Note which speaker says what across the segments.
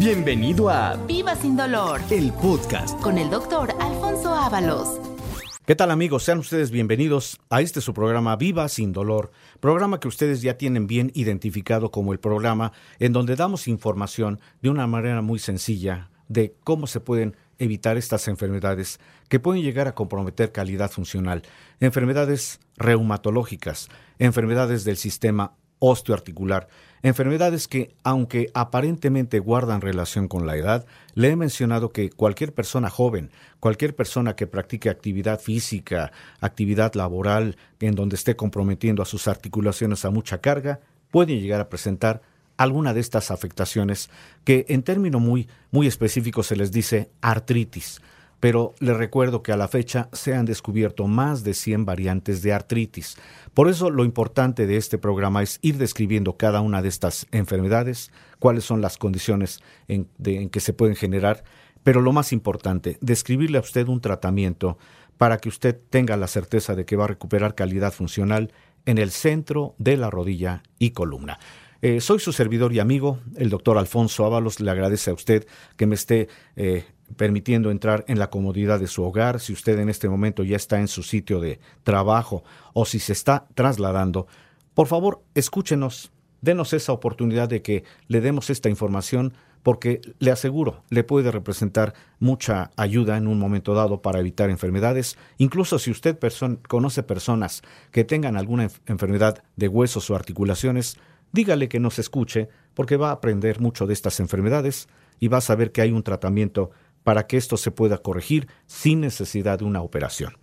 Speaker 1: Bienvenido a
Speaker 2: Viva sin dolor
Speaker 1: el podcast.
Speaker 2: con el doctor Alfonso Ábalos.
Speaker 3: ¿Qué tal amigos? Sean ustedes bienvenidos a este su programa Viva sin dolor, programa que ustedes ya tienen bien identificado como el programa en donde damos información de una manera muy sencilla de cómo se pueden evitar estas enfermedades que pueden llegar a comprometer calidad funcional, enfermedades reumatológicas, enfermedades del sistema osteoarticular, enfermedades que, aunque aparentemente guardan relación con la edad, le he mencionado que cualquier persona joven, cualquier persona que practique actividad física, actividad laboral, en donde esté comprometiendo a sus articulaciones a mucha carga, puede llegar a presentar alguna de estas afectaciones que en término muy, muy específico se les dice artritis pero les recuerdo que a la fecha se han descubierto más de 100 variantes de artritis. Por eso lo importante de este programa es ir describiendo cada una de estas enfermedades, cuáles son las condiciones en que se pueden generar, pero lo más importante, describirle a usted un tratamiento para que usted tenga la certeza de que va a recuperar calidad funcional en el centro de la rodilla y columna. Eh, soy su servidor y amigo, el doctor Alfonso Ábalos. Le agradece a usted que me esté eh, permitiendo entrar en la comodidad de su hogar, si usted en este momento ya está en su sitio de trabajo o si se está trasladando, por favor escúchenos, denos esa oportunidad de que le demos esta información porque le aseguro, le puede representar mucha ayuda en un momento dado para evitar enfermedades. Incluso si usted conoce personas que tengan alguna enfermedad de huesos o articulaciones, dígale que nos escuche porque va a aprender mucho de estas enfermedades y va a saber que hay un tratamiento para que esto se pueda corregir sin necesidad de una operación.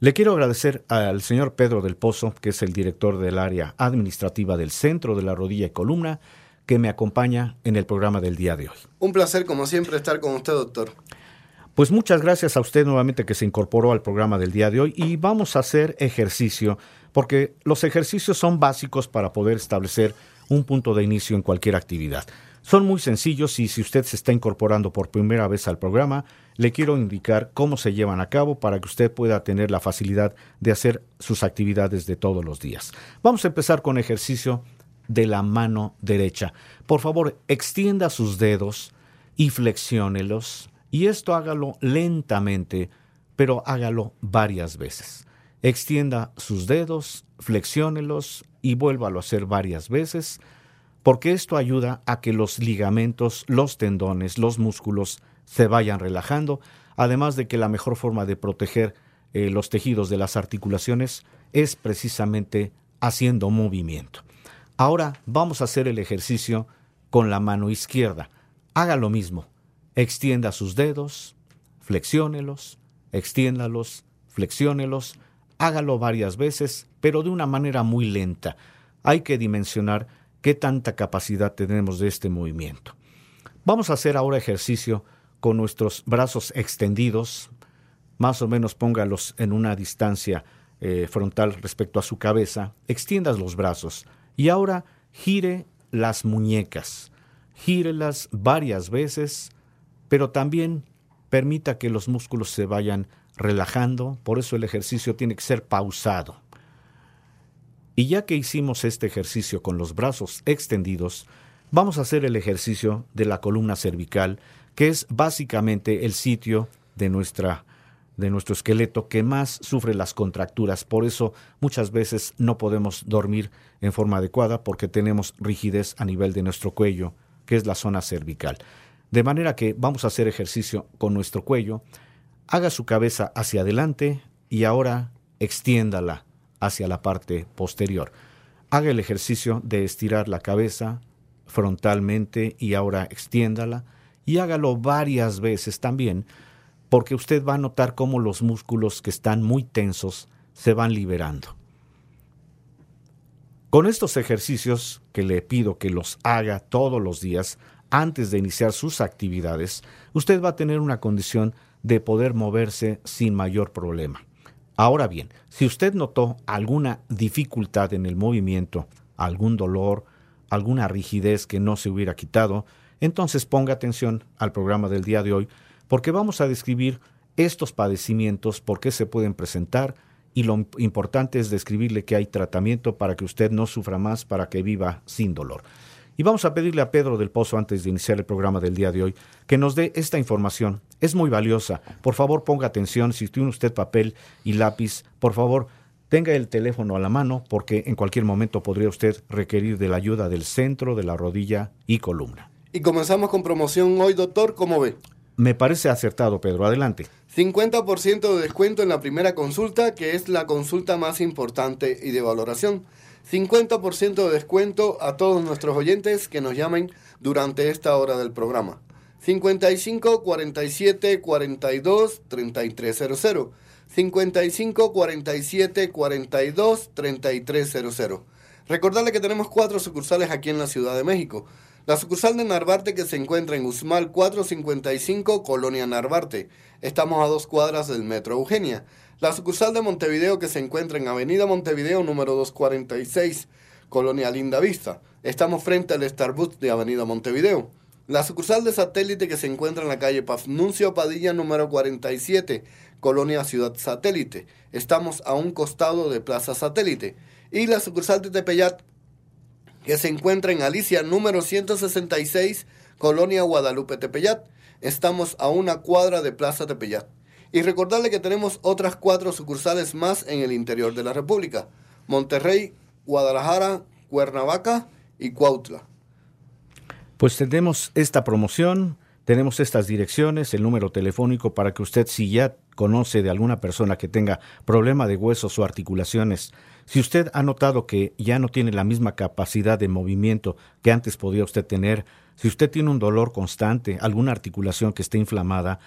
Speaker 3: Le quiero agradecer al señor Pedro del Pozo, que es el director del área administrativa del Centro de la Rodilla y Columna, que me acompaña en el programa del día de hoy.
Speaker 4: Un placer, como siempre, estar con usted, doctor.
Speaker 3: Pues muchas gracias a usted nuevamente que se incorporó al programa del día de hoy y vamos a hacer ejercicio, porque los ejercicios son básicos para poder establecer un punto de inicio en cualquier actividad. Son muy sencillos y si usted se está incorporando por primera vez al programa, le quiero indicar cómo se llevan a cabo para que usted pueda tener la facilidad de hacer sus actividades de todos los días. Vamos a empezar con ejercicio de la mano derecha. Por favor, extienda sus dedos y flexiónelos y esto hágalo lentamente, pero hágalo varias veces. Extienda sus dedos, flexiónelos y vuélvalo a hacer varias veces porque esto ayuda a que los ligamentos, los tendones, los músculos se vayan relajando, además de que la mejor forma de proteger eh, los tejidos de las articulaciones es precisamente haciendo movimiento. Ahora vamos a hacer el ejercicio con la mano izquierda. Haga lo mismo. Extienda sus dedos, flexiónelos, extiéndalos, flexiónelos, hágalo varias veces, pero de una manera muy lenta. Hay que dimensionar qué tanta capacidad tenemos de este movimiento. Vamos a hacer ahora ejercicio con nuestros brazos extendidos, más o menos póngalos en una distancia eh, frontal respecto a su cabeza, extiendas los brazos y ahora gire las muñecas, gírelas varias veces, pero también permita que los músculos se vayan relajando, por eso el ejercicio tiene que ser pausado. Y ya que hicimos este ejercicio con los brazos extendidos, vamos a hacer el ejercicio de la columna cervical, que es básicamente el sitio de nuestra de nuestro esqueleto que más sufre las contracturas. Por eso muchas veces no podemos dormir en forma adecuada porque tenemos rigidez a nivel de nuestro cuello, que es la zona cervical. De manera que vamos a hacer ejercicio con nuestro cuello. Haga su cabeza hacia adelante y ahora extiéndala hacia la parte posterior. Haga el ejercicio de estirar la cabeza frontalmente y ahora extiéndala y hágalo varias veces también porque usted va a notar cómo los músculos que están muy tensos se van liberando. Con estos ejercicios que le pido que los haga todos los días, antes de iniciar sus actividades, usted va a tener una condición de poder moverse sin mayor problema. Ahora bien, si usted notó alguna dificultad en el movimiento, algún dolor, alguna rigidez que no se hubiera quitado, entonces ponga atención al programa del día de hoy, porque vamos a describir estos padecimientos, por qué se pueden presentar, y lo importante es describirle que hay tratamiento para que usted no sufra más, para que viva sin dolor. Y vamos a pedirle a Pedro del Pozo, antes de iniciar el programa del día de hoy, que nos dé esta información. Es muy valiosa. Por favor, ponga atención. Si tiene usted papel y lápiz, por favor, tenga el teléfono a la mano, porque en cualquier momento podría usted requerir de la ayuda del centro, de la rodilla y columna.
Speaker 4: Y comenzamos con promoción hoy, doctor. ¿Cómo ve?
Speaker 3: Me parece acertado, Pedro. Adelante.
Speaker 4: 50% de descuento en la primera consulta, que es la consulta más importante y de valoración. 50% de descuento a todos nuestros oyentes que nos llamen durante esta hora del programa. 55 47 42 3300. 55 47 42 3300. Recordarle que tenemos cuatro sucursales aquí en la Ciudad de México. La sucursal de Narvarte que se encuentra en Usmal 455, Colonia Narvarte. Estamos a dos cuadras del Metro Eugenia. La sucursal de Montevideo que se encuentra en Avenida Montevideo número 246, Colonia Linda Vista. Estamos frente al Starbucks de Avenida Montevideo. La sucursal de satélite que se encuentra en la calle Pafnuncio Padilla número 47, Colonia Ciudad Satélite. Estamos a un costado de Plaza Satélite. Y la sucursal de Tepeyat que se encuentra en Alicia número 166, Colonia Guadalupe Tepeyat. Estamos a una cuadra de Plaza Tepeyat. Y recordarle que tenemos otras cuatro sucursales más en el interior de la República. Monterrey, Guadalajara, Cuernavaca y Cuautla.
Speaker 3: Pues tenemos esta promoción, tenemos estas direcciones, el número telefónico para que usted si ya conoce de alguna persona que tenga problema de huesos o articulaciones, si usted ha notado que ya no tiene la misma capacidad de movimiento que antes podía usted tener, si usted tiene un dolor constante, alguna articulación que esté inflamada,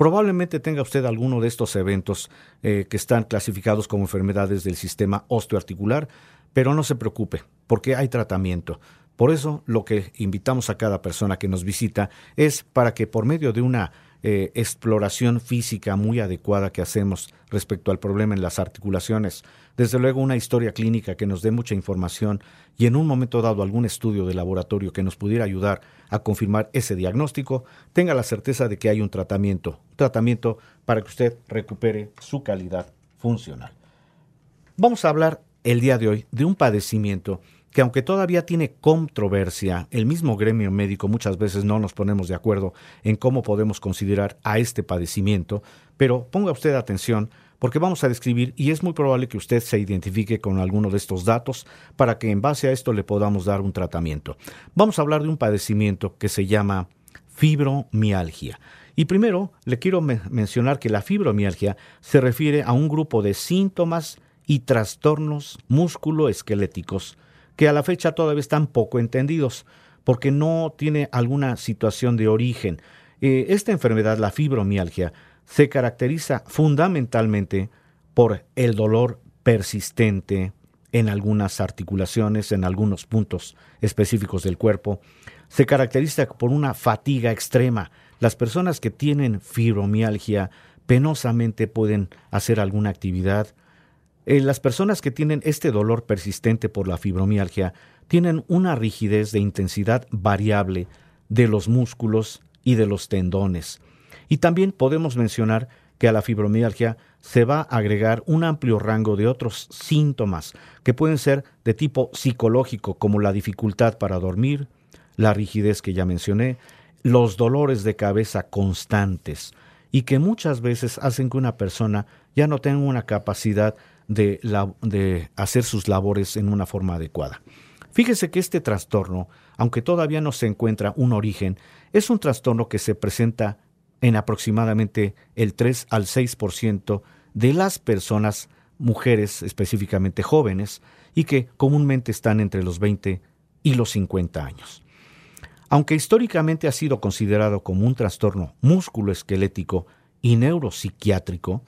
Speaker 3: Probablemente tenga usted alguno de estos eventos eh, que están clasificados como enfermedades del sistema osteoarticular, pero no se preocupe, porque hay tratamiento. Por eso lo que invitamos a cada persona que nos visita es para que por medio de una eh, exploración física muy adecuada que hacemos respecto al problema en las articulaciones. Desde luego una historia clínica que nos dé mucha información y en un momento dado algún estudio de laboratorio que nos pudiera ayudar a confirmar ese diagnóstico, tenga la certeza de que hay un tratamiento, un tratamiento para que usted recupere su calidad funcional. Vamos a hablar el día de hoy de un padecimiento que aunque todavía tiene controversia, el mismo gremio médico muchas veces no nos ponemos de acuerdo en cómo podemos considerar a este padecimiento, pero ponga usted atención porque vamos a describir y es muy probable que usted se identifique con alguno de estos datos para que en base a esto le podamos dar un tratamiento. Vamos a hablar de un padecimiento que se llama fibromialgia. Y primero le quiero mencionar que la fibromialgia se refiere a un grupo de síntomas y trastornos musculoesqueléticos que a la fecha todavía están poco entendidos, porque no tiene alguna situación de origen. Eh, esta enfermedad, la fibromialgia, se caracteriza fundamentalmente por el dolor persistente en algunas articulaciones, en algunos puntos específicos del cuerpo. Se caracteriza por una fatiga extrema. Las personas que tienen fibromialgia penosamente pueden hacer alguna actividad, eh, las personas que tienen este dolor persistente por la fibromialgia tienen una rigidez de intensidad variable de los músculos y de los tendones. Y también podemos mencionar que a la fibromialgia se va a agregar un amplio rango de otros síntomas que pueden ser de tipo psicológico, como la dificultad para dormir, la rigidez que ya mencioné, los dolores de cabeza constantes, y que muchas veces hacen que una persona ya no tenga una capacidad de, hacer sus labores en una forma adecuada. Fíjese que este trastorno, aunque todavía no se encuentra un origen, es un trastorno que se presenta en aproximadamente el 3 al 6% de las personas, mujeres específicamente jóvenes, y que comúnmente están entre los 20 y los 50 años. Aunque históricamente ha sido considerado como un trastorno musculoesquelético y neuropsiquiátrico,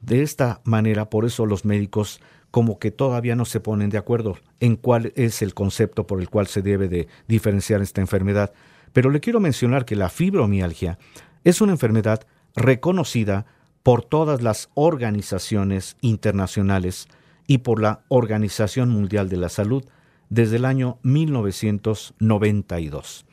Speaker 3: de esta manera, por eso los médicos como que todavía no se ponen de acuerdo en cuál es el concepto por el cual se debe de diferenciar esta enfermedad. pero le quiero mencionar que la fibromialgia es una enfermedad reconocida por todas las organizaciones internacionales y por la Organización Mundial de la Salud desde el año 1992.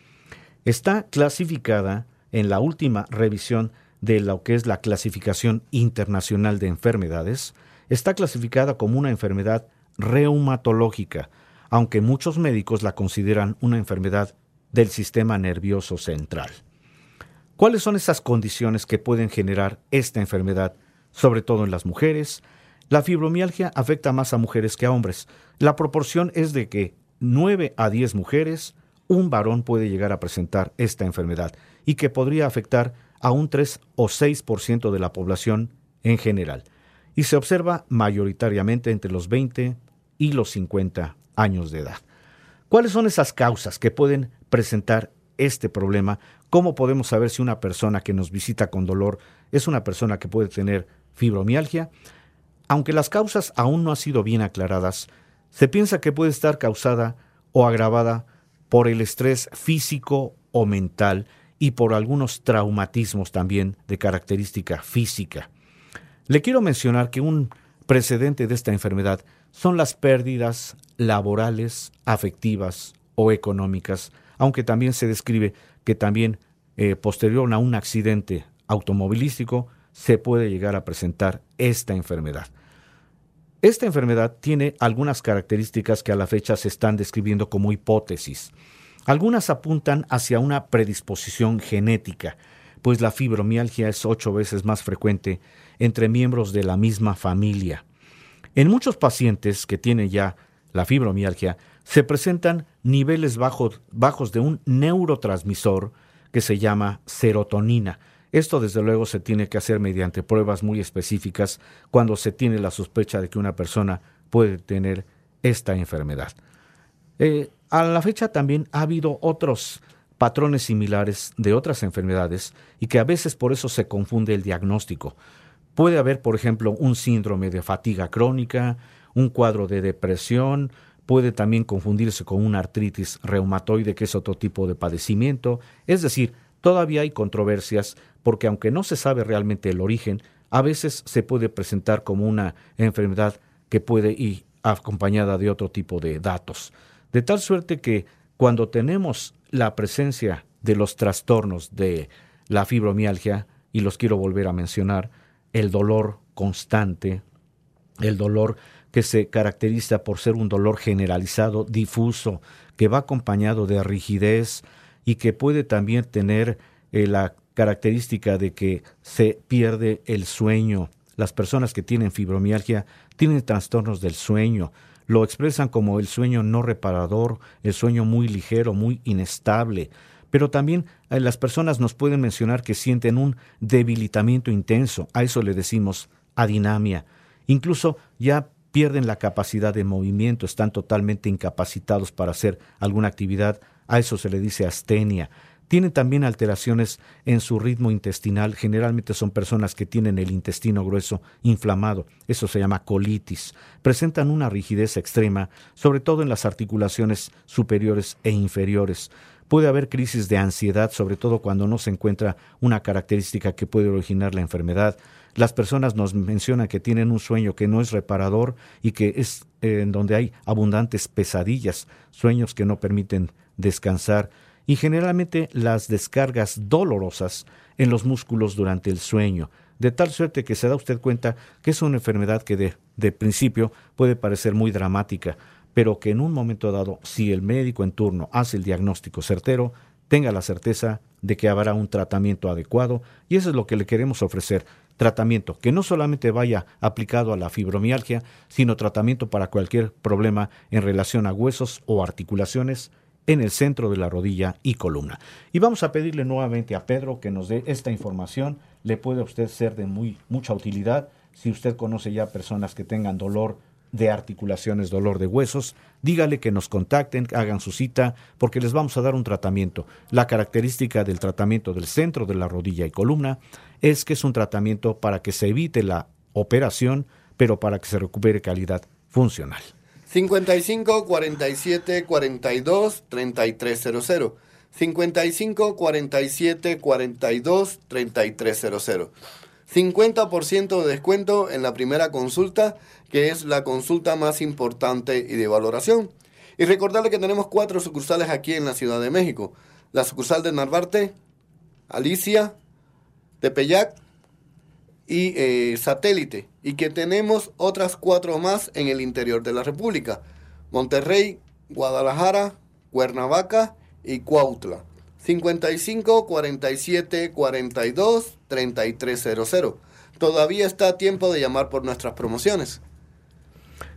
Speaker 3: Está clasificada en la última revisión de lo que es la clasificación internacional de enfermedades, está clasificada como una enfermedad reumatológica, aunque muchos médicos la consideran una enfermedad del sistema nervioso central. ¿Cuáles son esas condiciones que pueden generar esta enfermedad, sobre todo en las mujeres? La fibromialgia afecta más a mujeres que a hombres. La proporción es de que 9 a 10 mujeres, un varón puede llegar a presentar esta enfermedad y que podría afectar a un 3 o 6% de la población en general. Y se observa mayoritariamente entre los 20 y los 50 años de edad. ¿Cuáles son esas causas que pueden presentar este problema? ¿Cómo podemos saber si una persona que nos visita con dolor es una persona que puede tener fibromialgia? Aunque las causas aún no han sido bien aclaradas, se piensa que puede estar causada o agravada por el estrés físico o mental y por algunos traumatismos también de característica física. Le quiero mencionar que un precedente de esta enfermedad son las pérdidas laborales, afectivas o económicas, aunque también se describe que también eh, posterior a un accidente automovilístico se puede llegar a presentar esta enfermedad. Esta enfermedad tiene algunas características que a la fecha se están describiendo como hipótesis. Algunas apuntan hacia una predisposición genética, pues la fibromialgia es ocho veces más frecuente entre miembros de la misma familia. En muchos pacientes que tienen ya la fibromialgia, se presentan niveles bajos, de un neurotransmisor que se llama serotonina. Esto desde luego se tiene que hacer mediante pruebas muy específicas cuando se tiene la sospecha de que una persona puede tener esta enfermedad. Eh, a la fecha también ha habido otros patrones similares de otras enfermedades y que a veces por eso se confunde el diagnóstico. Puede haber, por ejemplo, un síndrome de fatiga crónica, un cuadro de depresión, puede también confundirse con una artritis reumatoide, que es otro tipo de padecimiento. Es decir, todavía hay controversias porque aunque no se sabe realmente el origen, a veces se puede presentar como una enfermedad que puede ir acompañada de otro tipo de datos. De tal suerte que cuando tenemos la presencia de los trastornos de la fibromialgia, y los quiero volver a mencionar, el dolor constante, el dolor que se caracteriza por ser un dolor generalizado, difuso, que va acompañado de rigidez y que puede también tener eh, la característica de que se pierde el sueño. Las personas que tienen fibromialgia tienen trastornos del sueño, lo expresan como el sueño no reparador, el sueño muy ligero, muy inestable. Pero también eh, las personas nos pueden mencionar que sienten un debilitamiento intenso, a eso le decimos adinamia. Incluso ya pierden la capacidad de movimiento, están totalmente incapacitados para hacer alguna actividad, a eso se le dice astenia. Tienen también alteraciones en su ritmo intestinal. Generalmente son personas que tienen el intestino grueso inflamado. Eso se llama colitis. Presentan una rigidez extrema, sobre todo en las articulaciones superiores e inferiores. Puede haber crisis de ansiedad, sobre todo cuando no se encuentra una característica que puede originar la enfermedad. Las personas nos mencionan que tienen un sueño que no es reparador y que es eh, en donde hay abundantes pesadillas, sueños que no permiten descansar y generalmente las descargas dolorosas en los músculos durante el sueño, de tal suerte que se da usted cuenta que es una enfermedad que de, de principio puede parecer muy dramática, pero que en un momento dado, si el médico en turno hace el diagnóstico certero, tenga la certeza de que habrá un tratamiento adecuado y eso es lo que le queremos ofrecer. Tratamiento que no solamente vaya aplicado a la fibromialgia, sino tratamiento para cualquier problema en relación a huesos o articulaciones en el centro de la rodilla y columna. Y vamos a pedirle nuevamente a Pedro que nos dé esta información. Le puede a usted ser de muy mucha utilidad si usted conoce ya personas que tengan dolor de articulaciones, dolor de huesos, dígale que nos contacten, hagan su cita, porque les vamos a dar un tratamiento. La característica del tratamiento del centro de la rodilla y columna es que es un tratamiento para que se evite la operación, pero para que se recupere calidad funcional.
Speaker 4: 55 47 42 3300. 55 47 42 3300. 50% de descuento en la primera consulta, que es la consulta más importante y de valoración. Y recordarle que tenemos cuatro sucursales aquí en la Ciudad de México. La sucursal de Narvarte, Alicia, Tepeyac y eh, Satélite. Y que tenemos otras cuatro más en el interior de la República. Monterrey, Guadalajara, Cuernavaca y Cuautla. 55 47 42 3300. Todavía está a tiempo de llamar por nuestras promociones.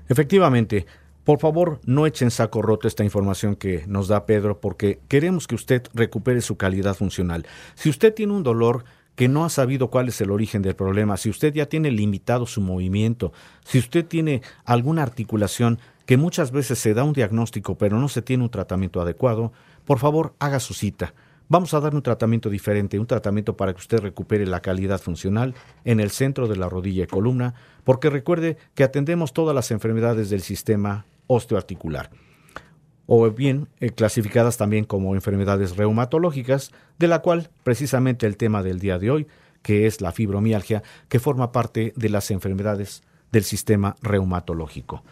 Speaker 3: Efectivamente, por favor, no echen saco roto esta información que nos da Pedro porque queremos que usted recupere su calidad funcional. Si usted tiene un dolor que no ha sabido cuál es el origen del problema, si usted ya tiene limitado su movimiento, si usted tiene alguna articulación que muchas veces se da un diagnóstico pero no se tiene un tratamiento adecuado, por favor haga su cita. Vamos a dar un tratamiento diferente, un tratamiento para que usted recupere la calidad funcional en el centro de la rodilla y columna, porque recuerde que atendemos todas las enfermedades del sistema osteoarticular, o bien eh, clasificadas también como enfermedades reumatológicas, de la cual precisamente el tema del día de hoy, que es la fibromialgia, que forma parte de las enfermedades del sistema reumatológico.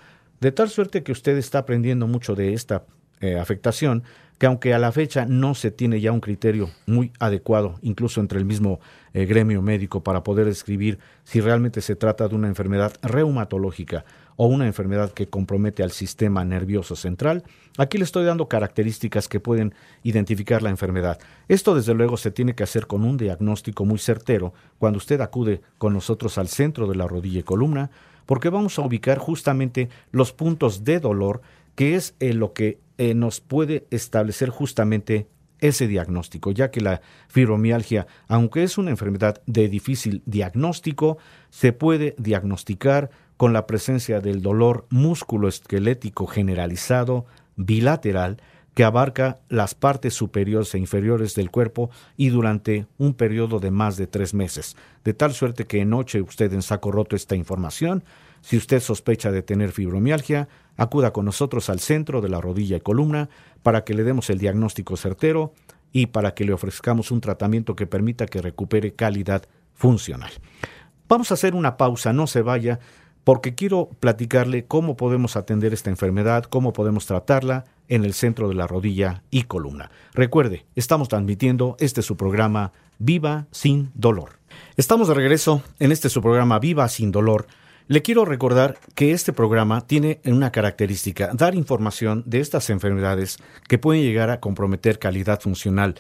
Speaker 3: De tal suerte que usted está aprendiendo mucho de esta eh, afectación, que aunque a la fecha no se tiene ya un criterio muy adecuado, incluso entre el mismo eh, gremio médico, para poder describir si realmente se trata de una enfermedad reumatológica o una enfermedad que compromete al sistema nervioso central, aquí le estoy dando características que pueden identificar la enfermedad. Esto desde luego se tiene que hacer con un diagnóstico muy certero cuando usted acude con nosotros al centro de la rodilla y columna, porque vamos a ubicar justamente los puntos de dolor que es eh, lo que eh, nos puede establecer justamente ese diagnóstico, ya que la fibromialgia, aunque es una enfermedad de difícil diagnóstico, se puede diagnosticar con la presencia del dolor músculo-esquelético generalizado bilateral que abarca las partes superiores e inferiores del cuerpo y durante un periodo de más de tres meses, de tal suerte que noche usted en saco roto esta información. Si usted sospecha de tener fibromialgia, acuda con nosotros al centro de la rodilla y columna para que le demos el diagnóstico certero y para que le ofrezcamos un tratamiento que permita que recupere calidad funcional. Vamos a hacer una pausa, no se vaya, porque quiero platicarle cómo podemos atender esta enfermedad, cómo podemos tratarla en el centro de la rodilla y columna. Recuerde, estamos transmitiendo este su programa Viva sin dolor. Estamos de regreso en este su programa Viva sin dolor le quiero recordar que este programa tiene una característica, dar información de estas enfermedades que pueden llegar a comprometer calidad funcional.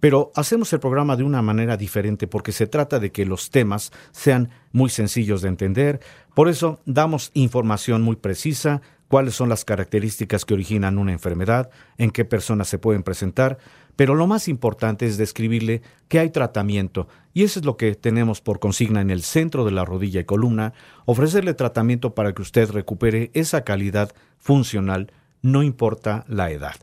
Speaker 3: Pero hacemos el programa de una manera diferente porque se trata de que los temas sean muy sencillos de entender. Por eso damos información muy precisa, cuáles son las características que originan una enfermedad, en qué personas se pueden presentar, pero lo más importante es describirle que hay tratamiento, y eso es lo que tenemos por consigna en el centro de la rodilla y columna, ofrecerle tratamiento para que usted recupere esa calidad funcional, no importa la edad.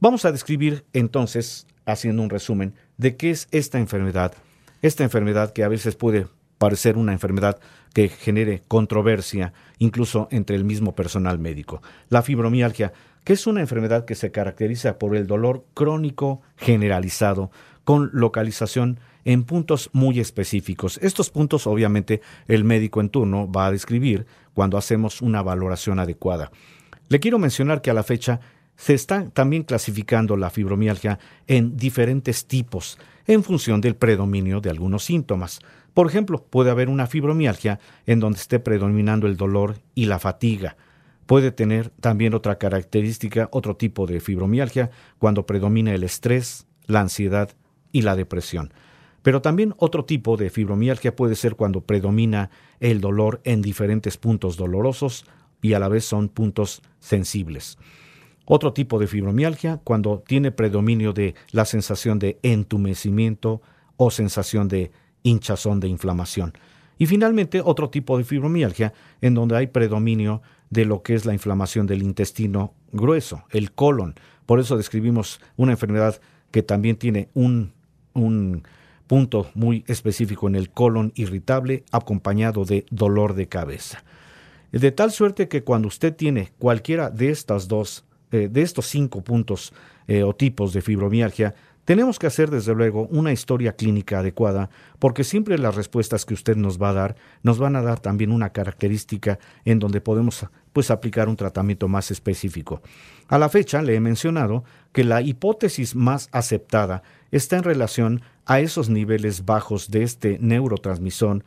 Speaker 3: Vamos a describir entonces, haciendo un resumen, de qué es esta enfermedad, esta enfermedad que a veces puede parecer una enfermedad que genere controversia incluso entre el mismo personal médico. La fibromialgia que es una enfermedad que se caracteriza por el dolor crónico generalizado, con localización en puntos muy específicos. Estos puntos obviamente el médico en turno va a describir cuando hacemos una valoración adecuada. Le quiero mencionar que a la fecha se está también clasificando la fibromialgia en diferentes tipos en función del predominio de algunos síntomas. Por ejemplo, puede haber una fibromialgia en donde esté predominando el dolor y la fatiga. Puede tener también otra característica, otro tipo de fibromialgia, cuando predomina el estrés, la ansiedad y la depresión. Pero también otro tipo de fibromialgia puede ser cuando predomina el dolor en diferentes puntos dolorosos y a la vez son puntos sensibles. Otro tipo de fibromialgia cuando tiene predominio de la sensación de entumecimiento o sensación de hinchazón de inflamación. Y finalmente otro tipo de fibromialgia en donde hay predominio de lo que es la inflamación del intestino grueso, el colon. Por eso describimos una enfermedad que también tiene un, un punto muy específico en el colon irritable acompañado de dolor de cabeza. De tal suerte que cuando usted tiene cualquiera de estas dos, eh, de estos cinco puntos eh, o tipos de fibromialgia, Tenemos que hacer, desde luego, una historia clínica adecuada, porque siempre las respuestas que usted nos va a dar nos van a dar también una característica en donde podemos pues, aplicar un tratamiento más específico. A la fecha, le he mencionado que la hipótesis más aceptada está en relación a esos niveles bajos de este neurotransmisor,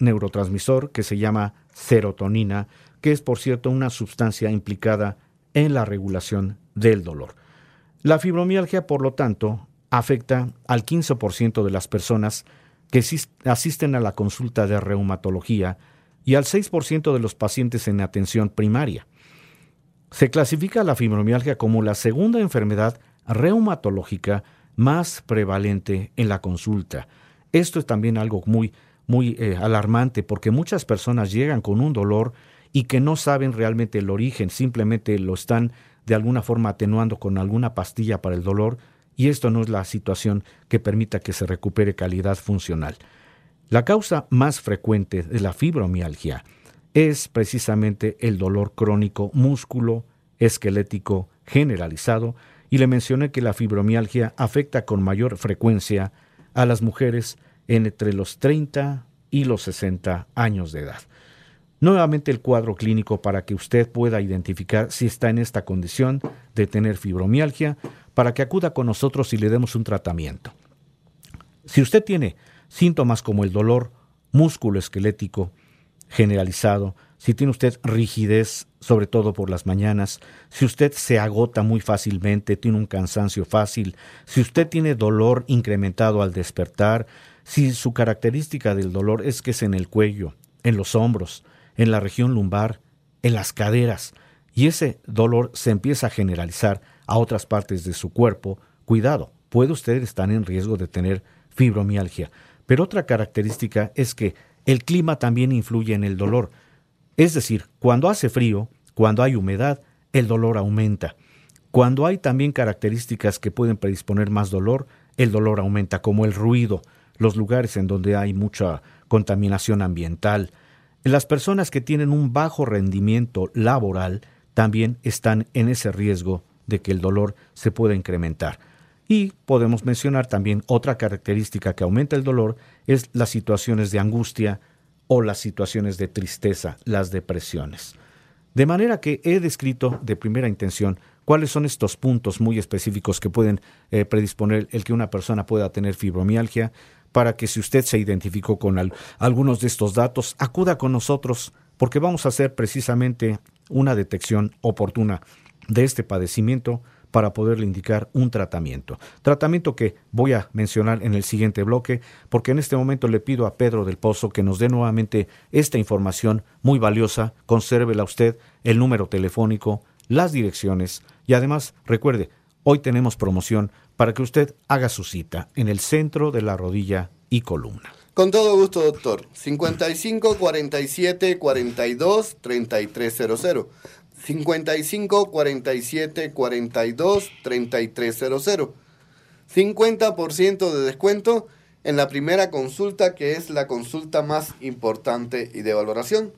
Speaker 3: neurotransmisor que se llama serotonina, que es, por cierto, una sustancia implicada en la regulación del dolor. La fibromialgia, por lo tanto, afecta al 15% de las personas que asisten a la consulta de reumatología y al 6% de los pacientes en atención primaria. Se clasifica la fibromialgia como la segunda enfermedad reumatológica más prevalente en la consulta. Esto es también algo muy, muy eh, alarmante porque muchas personas llegan con un dolor y que no saben realmente el origen, simplemente lo están de alguna forma atenuando con alguna pastilla para el dolor y esto no es la situación que permita que se recupere calidad funcional. La causa más frecuente de la fibromialgia es precisamente el dolor crónico músculo esquelético generalizado y le mencioné que la fibromialgia afecta con mayor frecuencia a las mujeres entre los 30 y los 60 años de edad. Nuevamente el cuadro clínico para que usted pueda identificar si está en esta condición de tener fibromialgia, para que acuda con nosotros y le demos un tratamiento. Si usted tiene síntomas como el dolor músculo-esquelético generalizado, si tiene usted rigidez, sobre todo por las mañanas, si usted se agota muy fácilmente, tiene un cansancio fácil, si usted tiene dolor incrementado al despertar, si su característica del dolor es que es en el cuello, en los hombros, en la región lumbar, en las caderas, y ese dolor se empieza a generalizar a otras partes de su cuerpo, cuidado, puede usted estar en riesgo de tener fibromialgia. Pero otra característica es que el clima también influye en el dolor. Es decir, cuando hace frío, cuando hay humedad, el dolor aumenta. Cuando hay también características que pueden predisponer más dolor, el dolor aumenta, como el ruido, los lugares en donde hay mucha contaminación ambiental, las personas que tienen un bajo rendimiento laboral también están en ese riesgo de que el dolor se pueda incrementar. Y podemos mencionar también otra característica que aumenta el dolor es las situaciones de angustia o las situaciones de tristeza, las depresiones. De manera que he descrito de primera intención cuáles son estos puntos muy específicos que pueden eh, predisponer el que una persona pueda tener fibromialgia, para que si usted se identificó con algunos de estos datos, acuda con nosotros porque vamos a hacer precisamente una detección oportuna de este padecimiento para poderle indicar un tratamiento. Tratamiento que voy a mencionar en el siguiente bloque, porque en este momento le pido a Pedro del Pozo que nos dé nuevamente esta información muy valiosa. Consérvela usted el número telefónico, las direcciones y además recuerde, hoy tenemos promoción para que usted haga su cita en el centro de la rodilla y columna.
Speaker 4: Con todo gusto, doctor. 55 47 42 3300. 55 47 42 3300. 50% de descuento en la primera consulta, que es la consulta más importante y de valoración.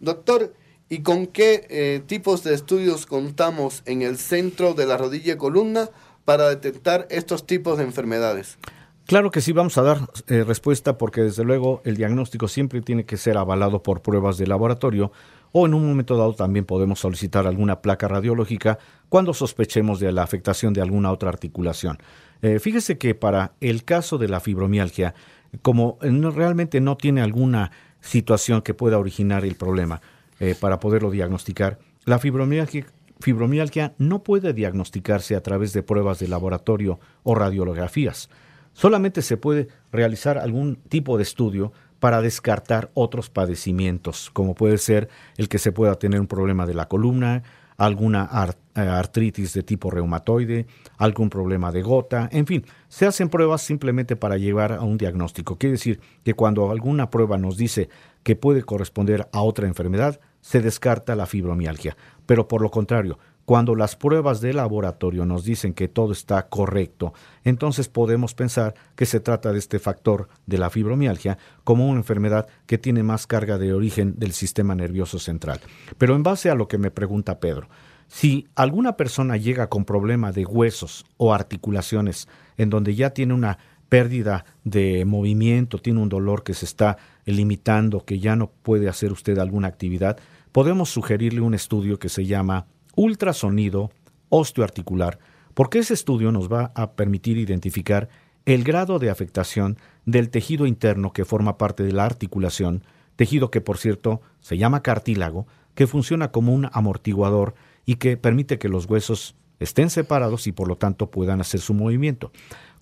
Speaker 4: Doctor, ¿y con qué eh, tipos de estudios contamos en el centro de la rodilla y columna para detectar estos tipos de enfermedades?
Speaker 3: Claro que sí, vamos a dar eh, respuesta porque desde luego el diagnóstico siempre tiene que ser avalado por pruebas de laboratorio o en un momento dado también podemos solicitar alguna placa radiológica cuando sospechemos de la afectación de alguna otra articulación. Eh, fíjese que para el caso de la fibromialgia, como realmente no tiene alguna situación que pueda originar el problema eh, para poderlo diagnosticar, la fibromialgia fibromialgia no puede diagnosticarse a través de pruebas de laboratorio o radiografías. Solamente se puede realizar algún tipo de estudio para descartar otros padecimientos, como puede ser el que se pueda tener un problema de la columna, alguna eh, artritis de tipo reumatoide, algún problema de gota, en fin, se hacen pruebas simplemente para llevar a un diagnóstico. Quiere decir que cuando alguna prueba nos dice que puede corresponder a otra enfermedad, se descarta la fibromialgia. Pero por lo contrario, cuando las pruebas de laboratorio nos dicen que todo está correcto, entonces podemos pensar que se trata de este factor de la fibromialgia como una enfermedad que tiene más carga de origen del sistema nervioso central. Pero en base a lo que me pregunta Pedro, si alguna persona llega con problema de huesos o articulaciones en donde ya tiene una pérdida de movimiento, tiene un dolor que se está limitando, que ya no puede hacer usted alguna actividad, podemos sugerirle un estudio que se llama ultrasonido osteoarticular, porque ese estudio nos va a permitir identificar el grado de afectación del tejido interno que forma parte de la articulación, tejido que por cierto se llama cartílago, que funciona como un amortiguador y que permite que los huesos estén separados y por lo tanto puedan hacer su movimiento.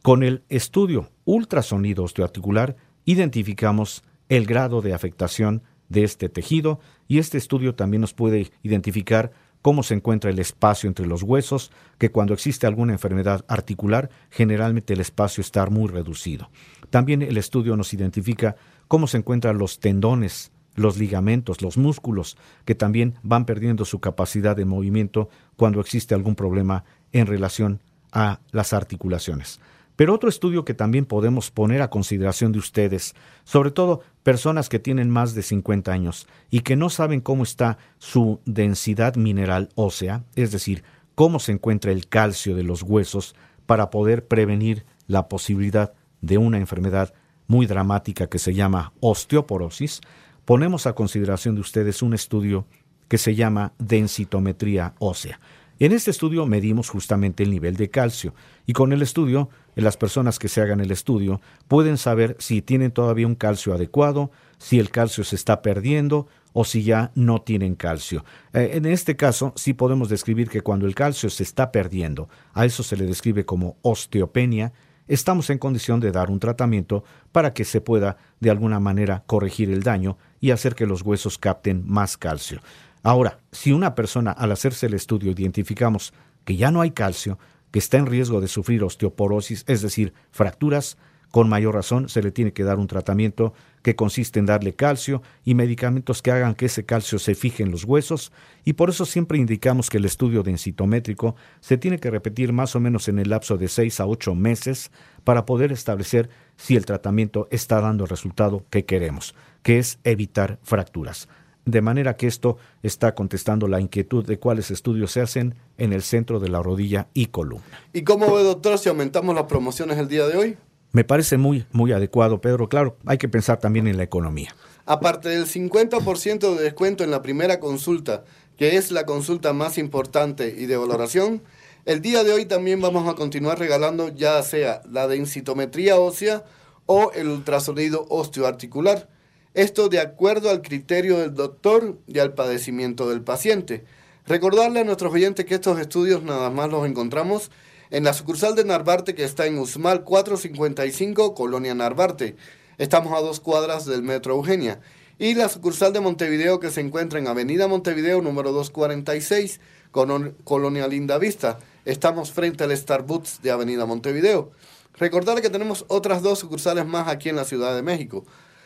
Speaker 3: Con el estudio ultrasonido osteoarticular identificamos el grado de afectación de este tejido y este estudio también nos puede identificar cómo se encuentra el espacio entre los huesos, que cuando existe alguna enfermedad articular, generalmente el espacio está muy reducido. También el estudio nos identifica cómo se encuentran los tendones, los ligamentos, los músculos, que también van perdiendo su capacidad de movimiento cuando existe algún problema en relación a las articulaciones. Pero otro estudio que también podemos poner a consideración de ustedes, sobre todo personas que tienen más de 50 años y que no saben cómo está su densidad mineral ósea, es decir, cómo se encuentra el calcio de los huesos para poder prevenir la posibilidad de una enfermedad muy dramática que se llama osteoporosis, ponemos a consideración de ustedes un estudio que se llama densitometría ósea. En este estudio medimos justamente el nivel de calcio y con el estudio, las personas que se hagan el estudio pueden saber si tienen todavía un calcio adecuado, si el calcio se está perdiendo o si ya no tienen calcio. Eh, en este caso, sí podemos describir que cuando el calcio se está perdiendo, a eso se le describe como osteopenia, estamos en condición de dar un tratamiento para que se pueda de alguna manera corregir el daño y hacer que los huesos capten más calcio. Ahora, si una persona al hacerse el estudio identificamos que ya no hay calcio, que está en riesgo de sufrir osteoporosis, es decir, fracturas, con mayor razón se le tiene que dar un tratamiento que consiste en darle calcio y medicamentos que hagan que ese calcio se fije en los huesos y por eso siempre indicamos que el estudio densitométrico se tiene que repetir más o menos en el lapso de 6 a 8 meses para poder establecer si el tratamiento está dando el resultado que queremos, que es evitar fracturas. De manera que esto está contestando la inquietud de cuáles estudios se hacen en el centro de la rodilla y columna.
Speaker 4: ¿Y cómo ve, doctor, si aumentamos las promociones el día de hoy?
Speaker 3: Me parece muy, muy adecuado, Pedro. Claro, hay que pensar también en la economía.
Speaker 4: Aparte del 50% de descuento en la primera consulta, que es la consulta más importante y de valoración, el día de hoy también vamos a continuar regalando ya sea la densitometría ósea o el ultrasonido osteoarticular. Esto de acuerdo al criterio del doctor y al padecimiento del paciente. Recordarle a nuestros oyentes que estos estudios nada más los encontramos en la sucursal de Narvarte que está en Usmal 455, Colonia Narvarte. Estamos a dos cuadras del Metro Eugenia. Y la sucursal de Montevideo que se encuentra en Avenida Montevideo número 246, Colonia Linda Vista. Estamos frente al Starbucks de Avenida Montevideo. Recordarle que tenemos otras dos sucursales más aquí en la Ciudad de México.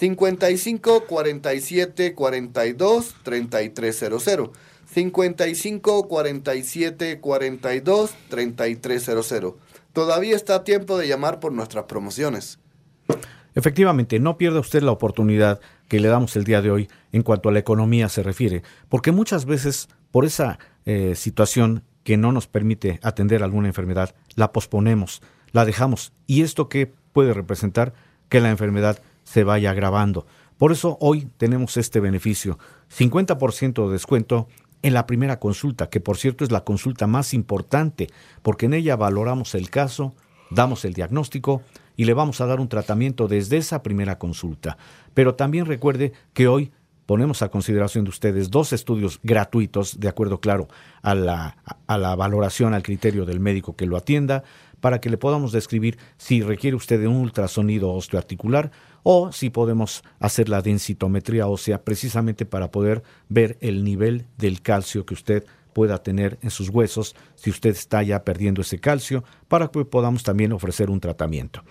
Speaker 4: 55 47 42 3300. 55 47 42 3300. Todavía está a tiempo de llamar por nuestras promociones.
Speaker 3: Efectivamente, no pierda usted la oportunidad que le damos el día de hoy en cuanto a la economía se refiere, porque muchas veces por esa eh, situación que no nos permite atender alguna enfermedad, la posponemos, la dejamos. ¿Y esto qué puede representar? Que la enfermedad se vaya agravando. Por eso hoy tenemos este beneficio, 50% de descuento en la primera consulta, que por cierto es la consulta más importante, porque en ella valoramos el caso, damos el diagnóstico y le vamos a dar un tratamiento desde esa primera consulta. Pero también recuerde que hoy ponemos a consideración de ustedes dos estudios gratuitos, de acuerdo, claro, a la, a la valoración, al criterio del médico que lo atienda, para que le podamos describir si requiere usted de un ultrasonido osteoarticular o si podemos hacer la densitometría ósea precisamente para poder ver el nivel del calcio que usted pueda tener en sus huesos, si usted está ya perdiendo ese calcio, para que podamos también ofrecer un tratamiento.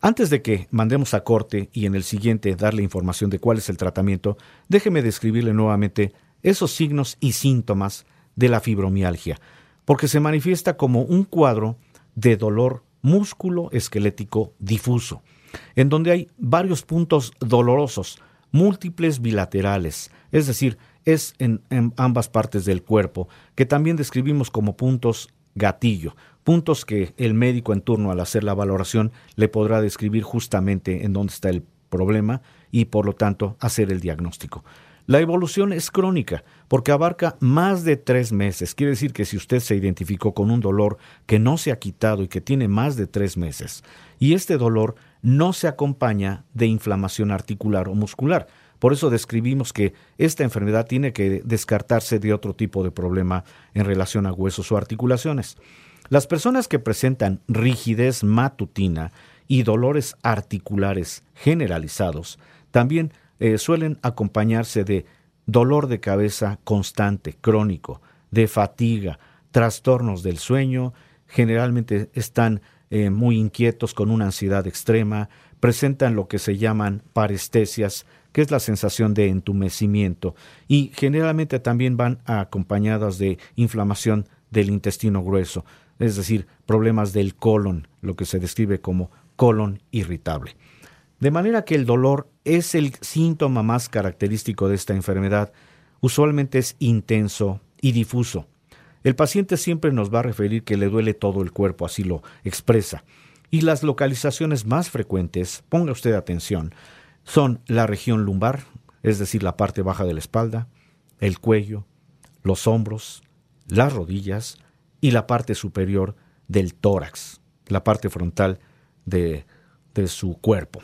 Speaker 3: Antes de que mandemos a corte y en el siguiente darle información de cuál es el tratamiento, déjeme describirle nuevamente esos signos y síntomas de la fibromialgia, porque se manifiesta como un cuadro de dolor músculo esquelético difuso, en donde hay varios puntos dolorosos, múltiples bilaterales, es decir, es en, en, ambas partes del cuerpo, que también describimos como puntos gatillo, puntos que el médico en turno al hacer la valoración le podrá describir justamente en dónde está el problema y por lo tanto hacer el diagnóstico. La evolución es crónica porque abarca más de tres meses. Quiere decir que si usted se identificó con un dolor que no se ha quitado y que tiene más de tres meses, y este dolor no se acompaña de inflamación articular o muscular, por eso describimos que esta enfermedad tiene que descartarse de otro tipo de problema en relación a huesos o articulaciones. Las personas que presentan rigidez matutina y dolores articulares generalizados también eh, suelen acompañarse de dolor de cabeza constante, crónico, de fatiga, trastornos del sueño, generalmente están eh, muy inquietos con una ansiedad extrema, presentan lo que se llaman parestesias, que es la sensación de entumecimiento, y generalmente también van acompañadas de inflamación del intestino grueso, es decir, problemas del colon, lo que se describe como colon irritable. De manera que el dolor es el síntoma más característico de esta enfermedad. Usualmente es intenso y difuso. El paciente siempre nos va a referir que le duele todo el cuerpo, así lo expresa. Y las localizaciones más frecuentes, ponga usted atención, son la región lumbar, es decir, la parte baja de la espalda, el cuello, los hombros, las rodillas y la parte superior del tórax, la parte frontal de, de su cuerpo.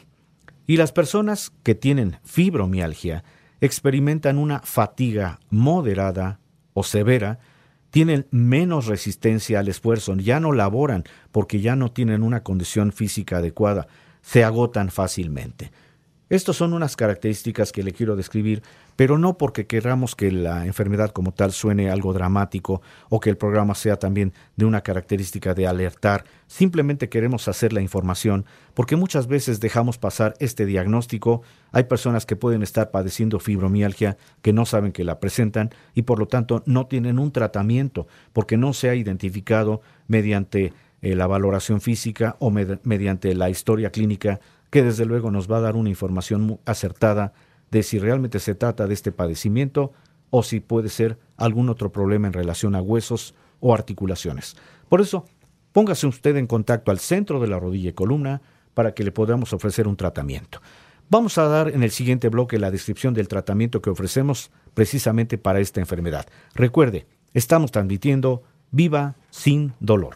Speaker 3: Y las personas que tienen fibromialgia experimentan una fatiga moderada o severa, tienen menos resistencia al esfuerzo, ya no laboran porque ya no tienen una condición física adecuada, se agotan fácilmente. Estas son unas características que le quiero describir, pero no porque queramos que la enfermedad como tal suene algo dramático o que el programa sea también de una característica de alertar, simplemente queremos hacer la información porque muchas veces dejamos pasar este diagnóstico. Hay personas que pueden estar padeciendo fibromialgia que no saben que la presentan y por lo tanto no tienen un tratamiento porque no se ha identificado mediante eh, la valoración física o med mediante la historia clínica que desde luego nos va a dar una información acertada de si realmente se trata de este padecimiento o si puede ser algún otro problema en relación a huesos o articulaciones. Por eso, póngase usted en contacto al centro de la rodilla y columna para que le podamos ofrecer un tratamiento. Vamos a dar en el siguiente bloque la descripción del tratamiento que ofrecemos precisamente para esta enfermedad. Recuerde, estamos transmitiendo Viva sin dolor.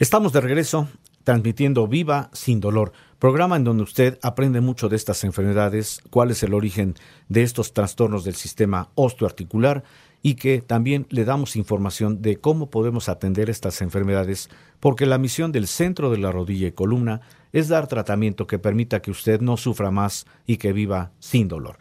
Speaker 3: Estamos de regreso transmitiendo Viva sin dolor, programa en donde usted aprende mucho de estas enfermedades, cuál es el origen de estos trastornos del sistema osteoarticular y que también le damos información de cómo podemos atender estas enfermedades, porque la misión del centro de la rodilla y columna es dar tratamiento que permita que usted no sufra más y que viva sin dolor.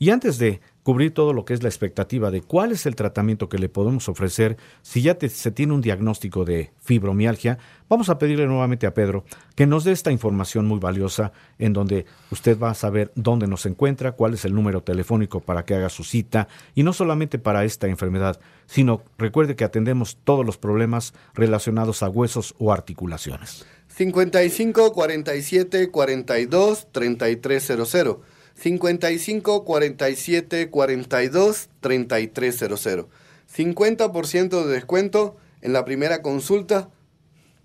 Speaker 3: Y antes de cubrir todo lo que es la expectativa de cuál es el tratamiento que le podemos ofrecer si ya se tiene un diagnóstico de fibromialgia, vamos a pedirle nuevamente a Pedro que nos dé esta información muy valiosa en donde usted va a saber dónde nos encuentra, cuál es el número telefónico para que haga su cita y no solamente para esta enfermedad, sino recuerde que atendemos todos los problemas relacionados a huesos o articulaciones.
Speaker 4: 55 47 42 3300 55 47 42 3300. 50% de descuento en la primera consulta,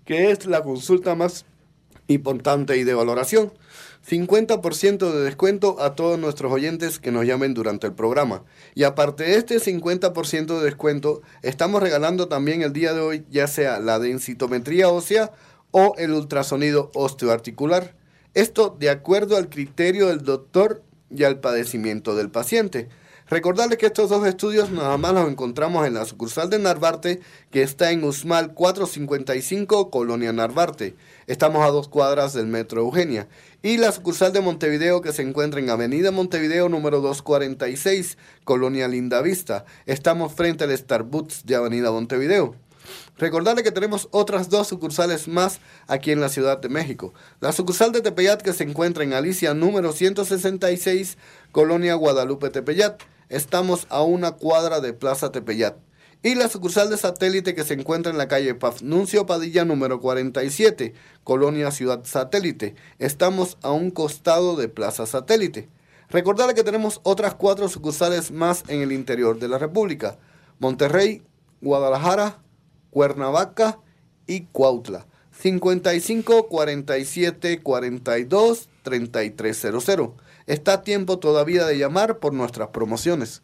Speaker 4: que es la consulta más importante y de valoración. 50% de descuento a todos nuestros oyentes que nos llamen durante el programa. Y aparte de este 50% de descuento, estamos regalando también el día de hoy ya sea la densitometría ósea o el ultrasonido osteoarticular. Esto de acuerdo al criterio del doctor y al padecimiento del paciente. Recordarles que estos dos estudios nada más los encontramos en la sucursal de Narvarte, que está en Usmal 455, Colonia Narvarte. Estamos a dos cuadras del Metro Eugenia. Y la sucursal de Montevideo, que se encuentra en Avenida Montevideo número 246, Colonia Linda Vista. Estamos frente al Starbucks de Avenida Montevideo. Recordarle que tenemos otras dos sucursales más aquí en la Ciudad de México. La sucursal de Tepeyat que se encuentra en Alicia número 166, Colonia Guadalupe Tepeyat. Estamos a una cuadra de Plaza Tepeyat. Y la sucursal de satélite que se encuentra en la calle Pafnuncio Padilla número 47, Colonia Ciudad Satélite. Estamos a un costado de Plaza Satélite. Recordarle que tenemos otras cuatro sucursales más en el interior de la República. Monterrey, Guadalajara, Cuernavaca y Cuautla. 55 47 42 3300. Está a tiempo todavía de llamar por nuestras promociones.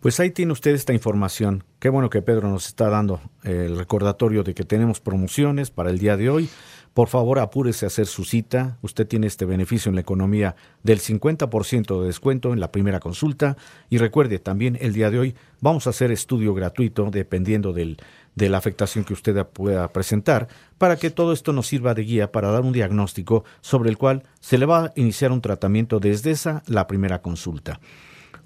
Speaker 3: Pues ahí tiene usted esta información. Qué bueno que Pedro nos está dando el recordatorio de que tenemos promociones para el día de hoy. Por favor, apúrese a hacer su cita. Usted tiene este beneficio en la economía del 50% de descuento en la primera consulta. Y recuerde, también el día de hoy vamos a hacer estudio gratuito dependiendo del, de la afectación que usted pueda presentar, para que todo esto nos sirva de guía para dar un diagnóstico sobre el cual se le va a iniciar un tratamiento desde esa la primera consulta.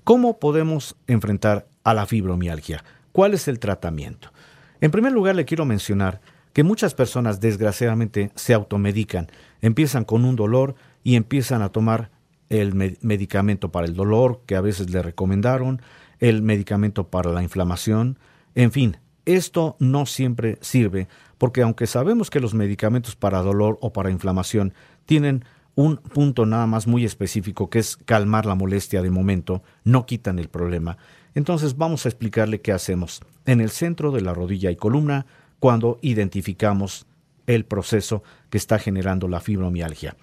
Speaker 3: ¿Cómo podemos enfrentar a la fibromialgia? ¿Cuál es el tratamiento? En primer lugar, le quiero mencionar que muchas personas desgraciadamente se automedican, empiezan con un dolor y empiezan a tomar el medicamento para el dolor que a veces le recomendaron, el medicamento para la inflamación, en fin, esto no siempre sirve porque aunque sabemos que los medicamentos para dolor o para inflamación tienen un punto nada más muy específico que es calmar la molestia de momento, no quitan el problema. Entonces vamos a explicarle qué hacemos en el centro de la rodilla y columna cuando identificamos el proceso que está generando la fibromialgia.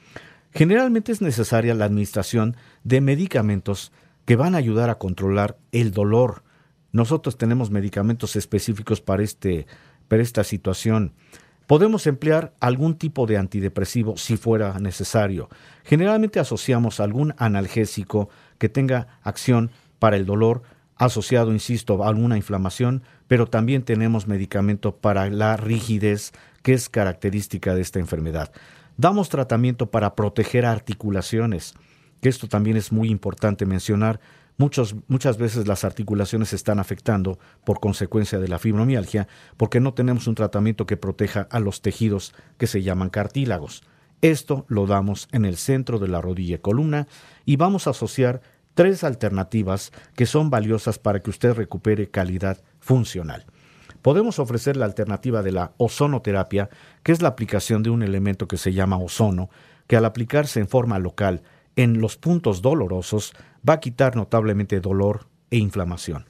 Speaker 3: Generalmente es necesaria la administración de medicamentos que van a ayudar a controlar el dolor. Nosotros tenemos medicamentos específicos para, este, para esta situación. Podemos emplear algún tipo de antidepresivo si fuera necesario. Generalmente asociamos algún analgésico que tenga acción para el dolor asociado, insisto, a alguna inflamación, pero también tenemos medicamento para la rigidez, que es característica de esta enfermedad. Damos tratamiento para proteger articulaciones, que esto también es muy importante mencionar, muchas veces las articulaciones se están afectando por consecuencia de la fibromialgia porque no tenemos un tratamiento que proteja a los tejidos que se llaman cartílagos. Esto lo damos en el centro de la rodilla y columna y vamos a asociar tres alternativas que son valiosas para que usted recupere calidad funcional. Podemos ofrecer la alternativa de la ozonoterapia, que es la aplicación de un elemento que se llama ozono, que al aplicarse en forma local en los puntos dolorosos va a quitar notablemente dolor e inflamación.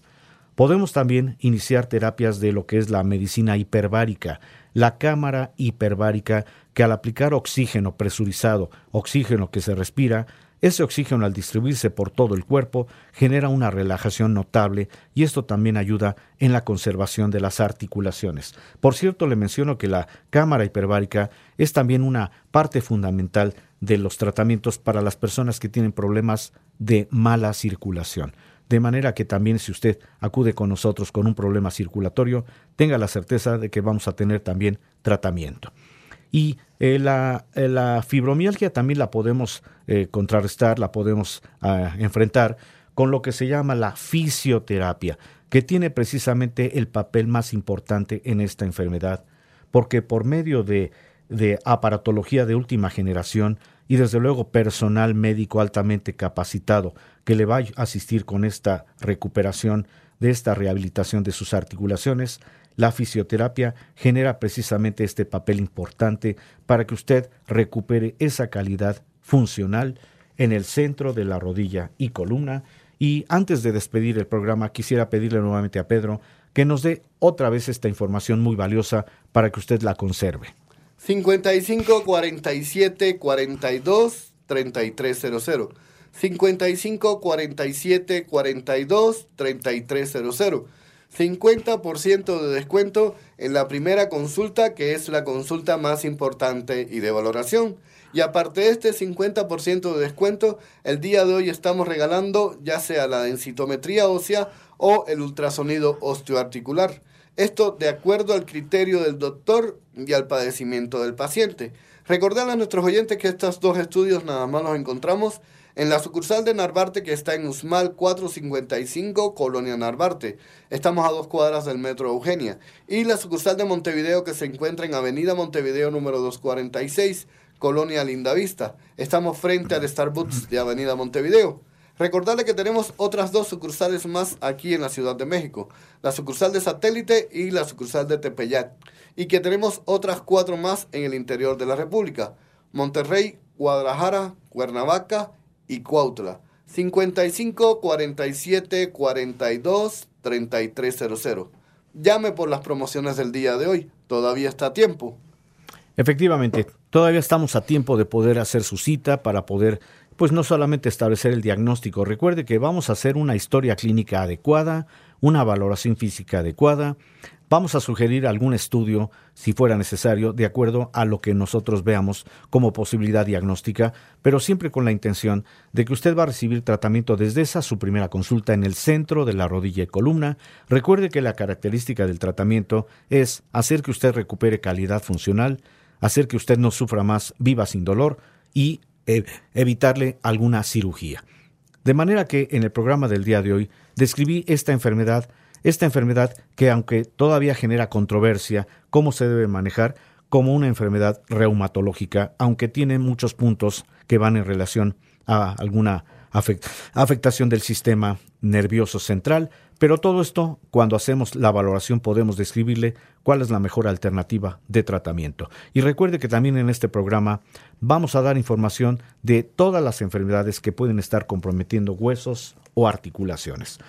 Speaker 3: Podemos también iniciar terapias de lo que es la medicina hiperbárica, la cámara hiperbárica que al aplicar oxígeno presurizado, oxígeno que se respira, ese oxígeno al distribuirse por todo el cuerpo genera una relajación notable y esto también ayuda en la conservación de las articulaciones. Por cierto, le menciono que la cámara hiperbárica es también una parte fundamental de los tratamientos para las personas que tienen problemas de mala circulación. De manera que también si usted acude con nosotros con un problema circulatorio, tenga la certeza de que vamos a tener también tratamiento. Y eh, la, eh, la, fibromialgia también la podemos eh, contrarrestar, la podemos ah, enfrentar con lo que se llama la fisioterapia, que tiene precisamente el papel más importante en esta enfermedad, porque por medio de, de aparatología de última generación y desde luego personal médico altamente capacitado que le va a asistir con esta recuperación de esta rehabilitación de sus articulaciones, la fisioterapia genera precisamente este papel importante para que usted recupere esa calidad funcional en el centro de la rodilla y columna. Y antes de despedir el programa, quisiera pedirle nuevamente a Pedro que nos dé otra vez esta información muy valiosa para que usted la conserve.
Speaker 4: 55 47 42 3300. 55 47 42 3300. 50% de descuento en la primera consulta, que es la consulta más importante y de valoración. Y aparte de este 50% de descuento, el día de hoy estamos regalando ya sea la densitometría ósea o el ultrasonido osteoarticular. Esto de acuerdo al criterio del doctor y al padecimiento del paciente. Recordarle a nuestros oyentes que estos dos estudios nada más los encontramos En la sucursal de Narvarte que está en Usmal 455, Colonia Narvarte. Estamos a dos cuadras del Metro Eugenia. Y la sucursal de Montevideo que se encuentra en Avenida Montevideo número 246, Colonia Lindavista. Estamos frente al Starbucks de Avenida Montevideo. Recordarle que tenemos otras dos sucursales más aquí en la Ciudad de México, la sucursal de Satélite y la sucursal de Tepeyac, y que tenemos otras cuatro más en el interior de la República, Monterrey, Guadalajara, Cuernavaca y Cuautla. 55 47 42 3300. Llame por las promociones del día de hoy, todavía está a tiempo.
Speaker 3: Efectivamente, todavía estamos a tiempo de poder hacer su cita para poder, pues no solamente establecer el diagnóstico, recuerde que vamos a hacer una historia clínica adecuada, una valoración física adecuada, vamos a sugerir algún estudio, si fuera necesario, de acuerdo a lo que nosotros veamos como posibilidad diagnóstica, pero siempre con la intención de que usted va a recibir tratamiento desde esa su primera consulta en el centro de la rodilla y columna. Recuerde que la característica del tratamiento es hacer que usted recupere calidad funcional, hacer que usted no sufra más, viva sin dolor y eh, evitarle alguna cirugía. De manera que en el programa del día de hoy describí esta enfermedad, esta enfermedad que aunque todavía genera controversia, cómo se debe manejar como una enfermedad reumatológica, aunque tiene muchos puntos que van en relación a alguna afectación del sistema nervioso central, pero todo esto, cuando hacemos la valoración, podemos describirle cuál es la mejor alternativa de tratamiento. Y recuerde que también en este programa vamos a dar información de todas las enfermedades que pueden estar comprometiendo huesos o articulaciones.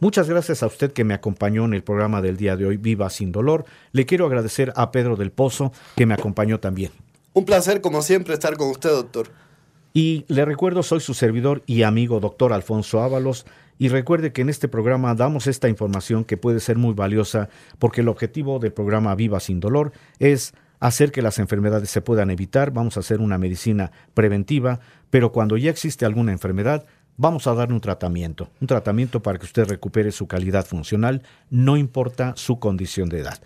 Speaker 3: Muchas gracias a usted que me acompañó en el programa del día de hoy, Viva sin dolor. Le quiero agradecer a Pedro del Pozo, que me acompañó también.
Speaker 4: Un placer, como siempre, estar con usted, doctor.
Speaker 3: Y le recuerdo, soy su servidor y amigo, doctor Alfonso Ábalos. Y recuerde que en este programa damos esta información que puede ser muy valiosa porque el objetivo del programa Viva sin dolor es hacer que las enfermedades se puedan evitar, vamos a hacer una medicina preventiva, pero cuando ya existe alguna enfermedad, vamos a dar un tratamiento, un tratamiento para que usted recupere su calidad funcional, no importa su condición de edad.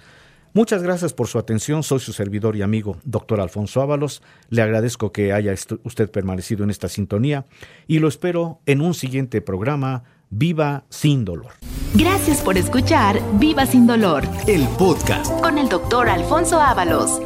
Speaker 3: Muchas gracias por su atención. Soy su servidor y amigo, doctor Alfonso Ábalos. Le agradezco que haya usted permanecido en esta sintonía y lo espero en un siguiente programa Viva sin dolor.
Speaker 2: Gracias por escuchar Viva sin dolor.
Speaker 1: El podcast
Speaker 2: con el doctor Alfonso Ábalos.